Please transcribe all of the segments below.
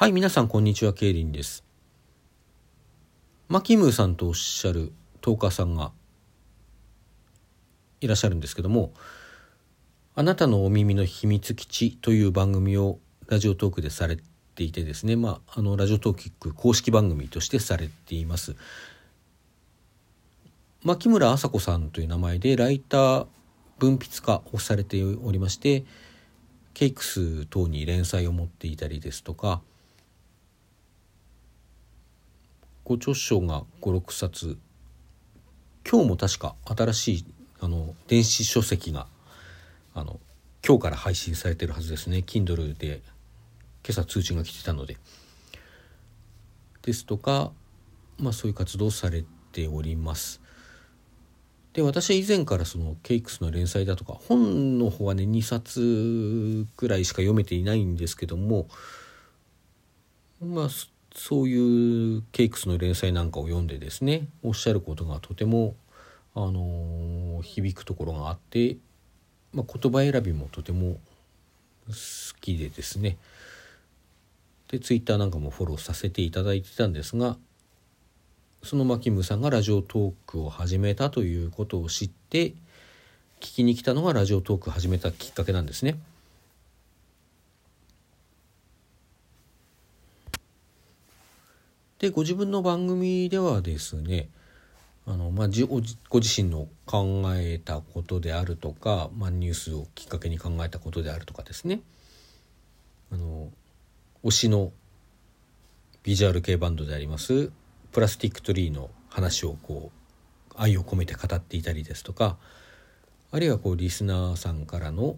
はい、皆さん、こんにちは。ケイリンです。マキムーさんとおっしゃるトーカーさんがいらっしゃるんですけども、あなたのお耳の秘密基地という番組をラジオトークでされていてですね、まあ、あの、ラジオトーキック公式番組としてされています。牧村麻子さんという名前でライター文筆家をされておりましてケイクス等に連載を持っていたりですとかご著書が56冊。今日も確か新しいあの電子書籍があの今日から配信されてるはずですね。Kindle で今朝通知が来てたので。ですとかまあそういう活動されております。で私は以前からそのケイクスの連載だとか本の方はね2冊くらいしか読めていないんですけどもまあそういうケイクスの連載なんかを読んでですねおっしゃることがとても、あの響くところがあって、まあ、言葉選びもとても好きでですねでツイッターなんかもフォローさせていただいてたんですがそのマキムさんがラジオトークを始めたということを知って聞きに来たのがラジオトーク始めたきっかけなんですね。でご自分の番組ではですねあの、まあ、じご自身の考えたことであるとか、まあ、ニュースをきっかけに考えたことであるとかですねあの推しのビジュアル系バンドでありますプラスティックトリーの話をこう愛を込めて語っていたりですとかあるいはこうリスナーさんからの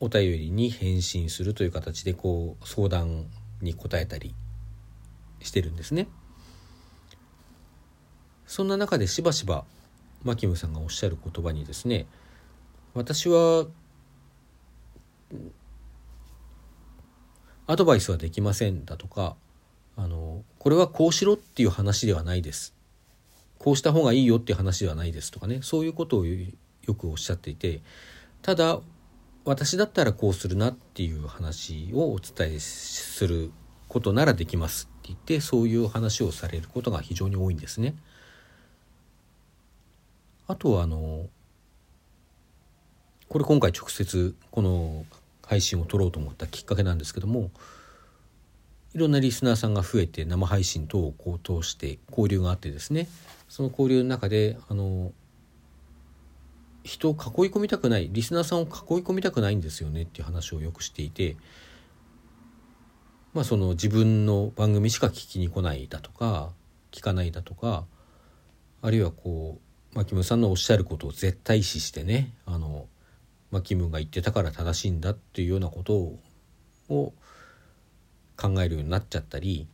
お便りに返信するという形でこう相談に答えたりしてるんですね。そんな中でしばしばマキムさんがおっしゃる言葉にですね私はアドバイスはできませんだとかあのこれはこうしろっていう話ではないですこうした方がいいよっていう話ではないですとかねそういうことをよくおっしゃっていてただ私だったらこうするなっていう話をお伝えすることならできますって言ってそういう話をされることが非常に多いんですね。あとはあのこれ今回直接この配信を撮ろうと思ったきっかけなんですけどもいろんなリスナーさんが増えて生配信等をこう通して交流があってですねその交流の中であの人を囲い込みたくないリスナーさんを囲い込みたくないんですよねっていう話をよくしていてまあその自分の番組しか聞きに来ないだとか聞かないだとかあるいはこうマキムさんのおっしゃることを絶対視してねあのマキムが言ってたから正しいんだっていうようなことを考えるようになっちゃったり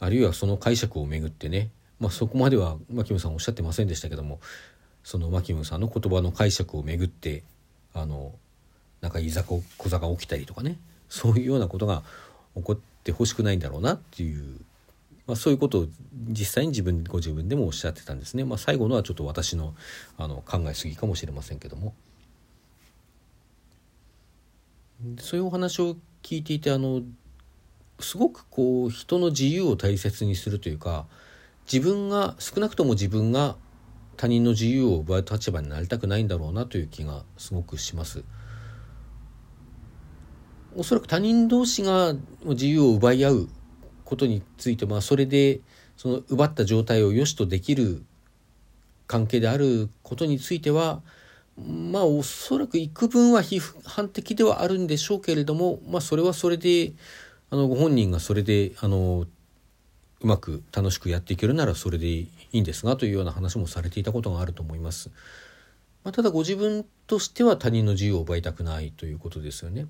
あるいはその解釈をめぐってね、まあ、そこまではマキムさんおっしゃってませんでしたけどもそのマキムさんの言葉の解釈をめぐってあのなんかいざこ小座が起きたりとかねそういうようなことが起こってほしくないんだろうなっていう、まあ、そういうことを実際に自分ご自分でもおっしゃってたんですね。まあ、最後のはちょっと私のあの考えすぎかもしれませんけどもそういうお話を聞いていてあのすごくこう人の自由を大切にするというか自分が少なくとも自分が他人の自由を奪う立場になりたくないんだろうなという気がすごくします。おそらく他人同士が自由を奪い合うことについてまあそれでその奪った状態を良しとできる関係であることについてはまあおそらく幾分は批判的ではあるんでしょうけれどもまあそれはそれであのご本人がそれであのうまく楽しくやっていけるならそれでいいんですがというような話もされていたことがあると思います。まあ、ただご自分としては他人の自由を奪いたくないということですよね。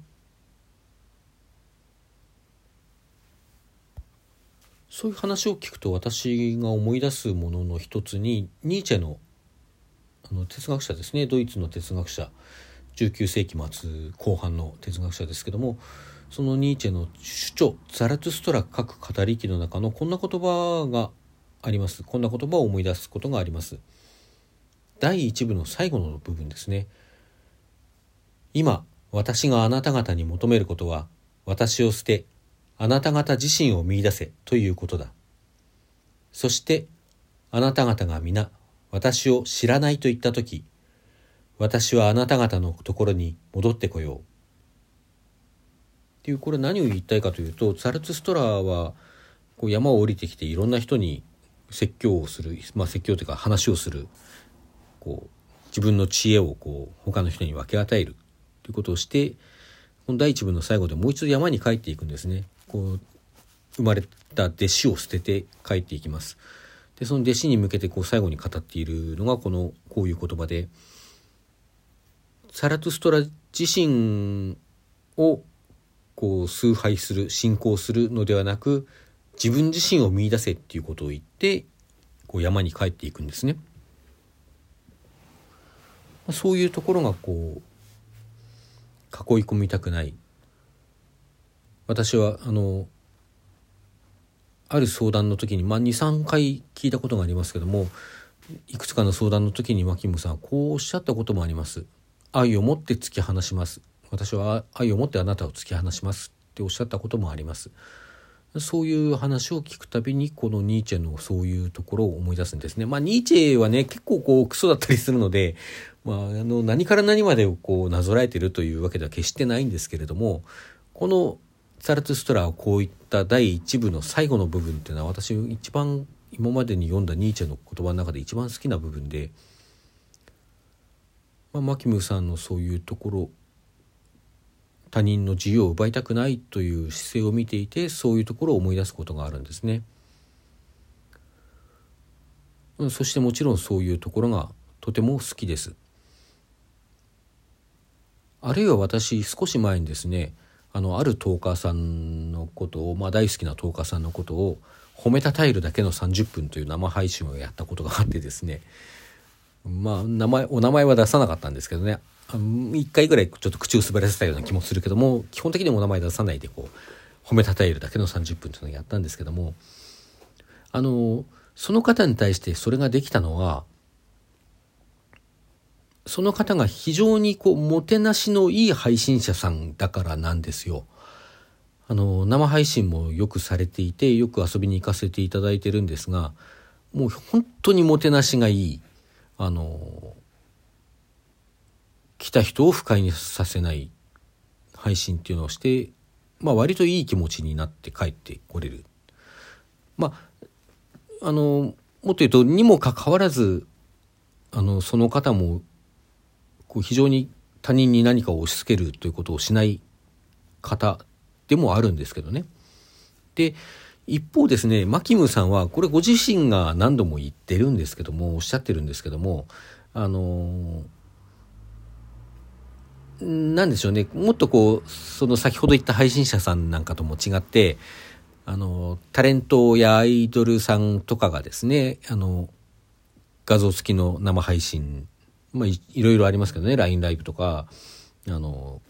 そういう話を聞くと私が思い出すものの一つにニーチェのあの哲学者ですね。ドイツの哲学者。19世紀末後半の哲学者ですけどもそのニーチェの主張ザラトゥストラ各語り記の中のこんな言葉があります。こんな言葉を思い出すことがあります。第一部の最後の部分ですね。今私があなた方に求めることは私を捨てあなた方自身を見出せということだ。そしてあなた方が皆私を知らないと言ったとき、私はあなた方のところに戻ってこよう。っていうこれ何を言いたいかというとザルツストラーはこう山を降りてきていろんな人に説教をする、まあ、説教というか話をするこう自分の知恵をこう他の人に分け与えるということをしてこの第一部の最後でもう一度山に帰っていくんですね。こう生まれた弟子を捨てて帰っていきます。でその弟子に向けてこう最後に語っているのがこのこういう言葉でサラトゥストラ自身をこう崇拝する信仰するのではなく自分自身を見出せっていうことを言ってこう山に帰っていくんですね。そういうところがこう囲い込みたくない私はあのある相談の時に、まあ、23回聞いたことがありますけどもいくつかの相談の時にマキムさんはこうおっしゃったこともあります。愛を持って突き放します。私は愛を持ってあなたを突き放しますっておっしゃったこともあります。そういう話を聞くたびにこのニーチェのそういうところを思い出すんですね。まあニーチェはね結構こうクソだったりするので、まあ、あの何から何までをこうなぞらえてるというわけでは決してないんですけれどもこのザルツストラはこういった第一部の最後の部分っていうのは私一番今までに読んだニーチェの言葉の中で一番好きな部分で、まあ、マキムさんのそういうところ他人の自由を奪いたくないという姿勢を見ていてそういうところを思い出すことがあるんですね。そしてもちろんそういうところがとても好きです。あるいは私少し前にですねあのあるトーカーさんのことを、まあ、大好きなトーカーさんのことを褒めたたえるだけの30分という生配信をやったことがあってですね。まあ名前お名前は出さなかったんですけどね。1回ぐらいちょっと口を滑らせたような気もするけども基本的にお名前出さないでこう褒めたたえるだけの30分というのをやったんですけども。あのその方に対してそれができたのはその方が非常にこう、もてなしのいい配信者さんだからなんですよ。あの、生配信もよくされていて、よく遊びに行かせていただいてるんですが、もう本当にもてなしがいい。あの、来た人を不快にさせない配信っていうのをして、まあ割といい気持ちになって帰ってこれる。まあ、あの、もっと言うと、にもかかわらず、あの、その方もこう非常に他人に何かを押し付けるということをしない方でもあるんですけどね。で一方ですねマキムさんはこれご自身が何度も言ってるんですけどもおっしゃってるんですけどもあのなんでしょうねもっとこうその先ほど言った配信者さんなんかとも違ってあのタレントやアイドルさんとかがですねあの画像付きの生配信まあい、いろいろありますけどね LINE ライブとかあの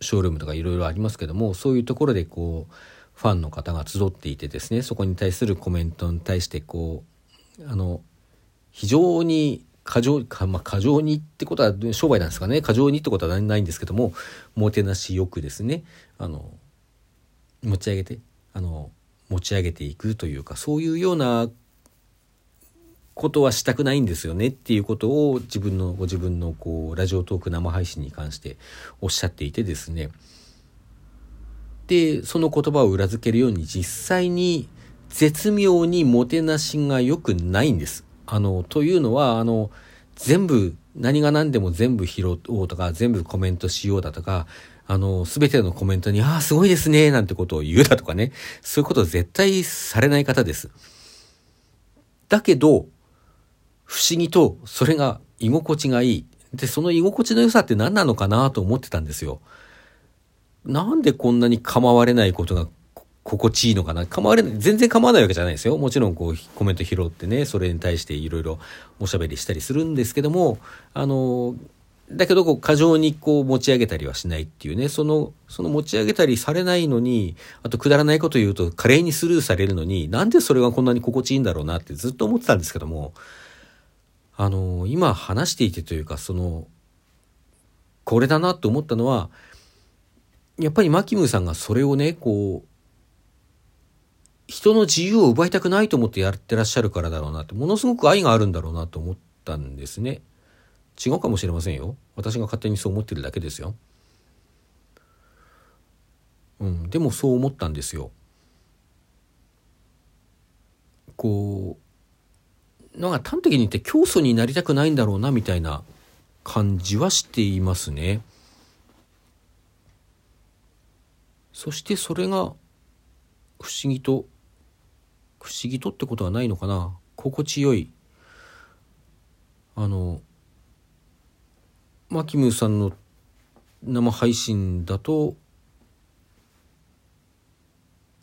ショールームとかいろいろありますけどもそういうところでこうファンの方が集っていてですねそこに対するコメントに対してこうあの非常に過剰か、まあ、過剰にってことは商売なんですかね過剰にってことはないんですけどももてなしよくですねあの持ち上げてあの持ち上げていくというかそういうようなことはしたくないんですよねっていうことを自分のご自分のこうラジオトーク生配信に関しておっしゃっていてですねでその言葉を裏付けるように実際に絶妙にもてなしが良くないんです。あのというのはあの全部何が何でも全部拾おうとか全部コメントしようだとかあの全てのコメントに「ああすごいですね」なんてことを言うだとかねそういうことは絶対されない方です。だけど不思議とそれが居心地がいい。で、その居心地の良さって何なのかなと思ってたんですよ。なんでこんなに構われないことが心地いいのかな構われない、全然構わないわけじゃないですよ。もちろんこうコメント拾ってね、それに対していろいろおしゃべりしたりするんですけども、あの、だけどこう過剰にこう持ち上げたりはしないっていうね、その、その持ち上げたりされないのに、あとくだらないこと言うと華麗にスルーされるのに、なんでそれがこんなに心地いいんだろうなってずっと思ってたんですけども、あの今話していてというかそのこれだなと思ったのはやっぱりマキムさんがそれをねこう人の自由を奪いたくないと思ってやってらっしゃるからだろうなってものすごく愛があるんだろうなと思ったんですね。違うかもしれませんよ。私が勝手にそう思ってるだけですよ。うんでもそう思ったんですよ。こうなんか端的に言って教祖になりたくないんだろうなみたいな感じはしていますね。そしてそれが不思議と不思議とってことはないのかな心地よいあのマキムーさんの生配信だと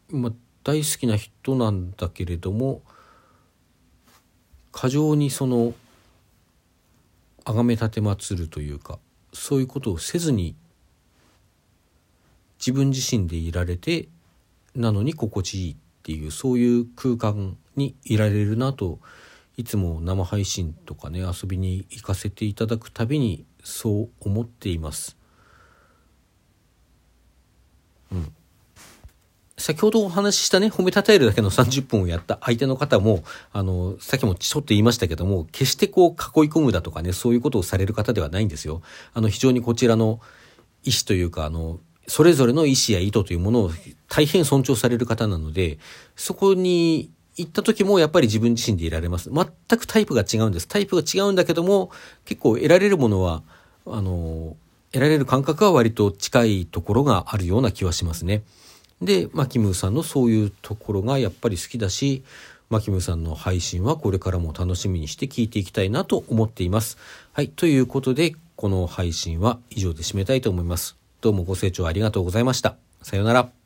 まあ大好きな人なんだけれども過剰にその崇め立てまつるというかそういうことをせずに自分自身でいられてなのに心地いいっていうそういう空間にいられるなといつも生配信とかね遊びに行かせていただくたびにそう思っています。うん先ほどお話ししたね、褒めたたえるだけの30分をやった相手の方も、あの、さっきもちょっと言いましたけども、決してこう囲い込むだとかね、そういうことをされる方ではないんですよ。あの、非常にこちらの意思というか、あの、それぞれの意思や意図というものを大変尊重される方なので、そこに行った時もやっぱり自分自身でいられます。全くタイプが違うんです。タイプが違うんだけども、結構得られるものは、あの、得られる感覚は割と近いところがあるような気はしますね。で、マキムさんのそういうところがやっぱり好きだし、マキムさんの配信はこれからも楽しみにして聞いていきたいなと思っています。はい。ということで、この配信は以上で締めたいと思います。どうもご清聴ありがとうございました。さようなら。